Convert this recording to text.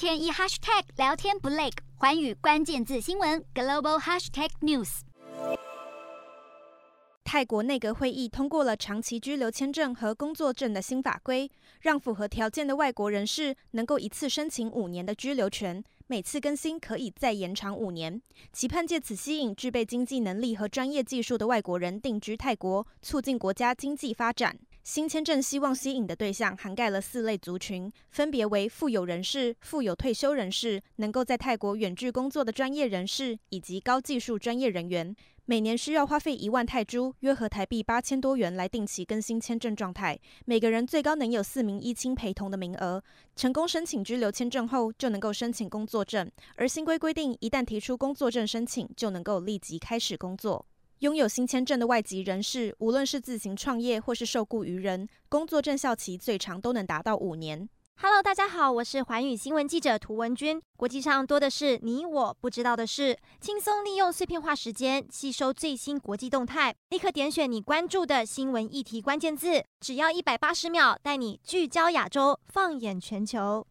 天一 hashtag 聊天不累，寰宇关键字新闻 global hashtag news。泰国内阁会议通过了长期居留签证和工作证的新法规，让符合条件的外国人士能够一次申请五年的居留权，每次更新可以再延长五年，期盼借此吸引具备经济能力和专业技术的外国人定居泰国，促进国家经济发展。新签证希望吸引的对象涵盖了四类族群，分别为富有人士、富有退休人士、能够在泰国远距工作的专业人士以及高技术专业人员。每年需要花费一万泰铢，约合台币八千多元来定期更新签证状态。每个人最高能有四名一亲陪同的名额。成功申请居留签证后，就能够申请工作证。而新规规定，一旦提出工作证申请，就能够立即开始工作。拥有新签证的外籍人士，无论是自行创业或是受雇于人，工作证效期最长都能达到五年。Hello，大家好，我是寰宇新闻记者涂文君。国际上多的是你我不知道的事，轻松利用碎片化时间吸收最新国际动态，立刻点选你关注的新闻议题关键字，只要一百八十秒，带你聚焦亚洲，放眼全球。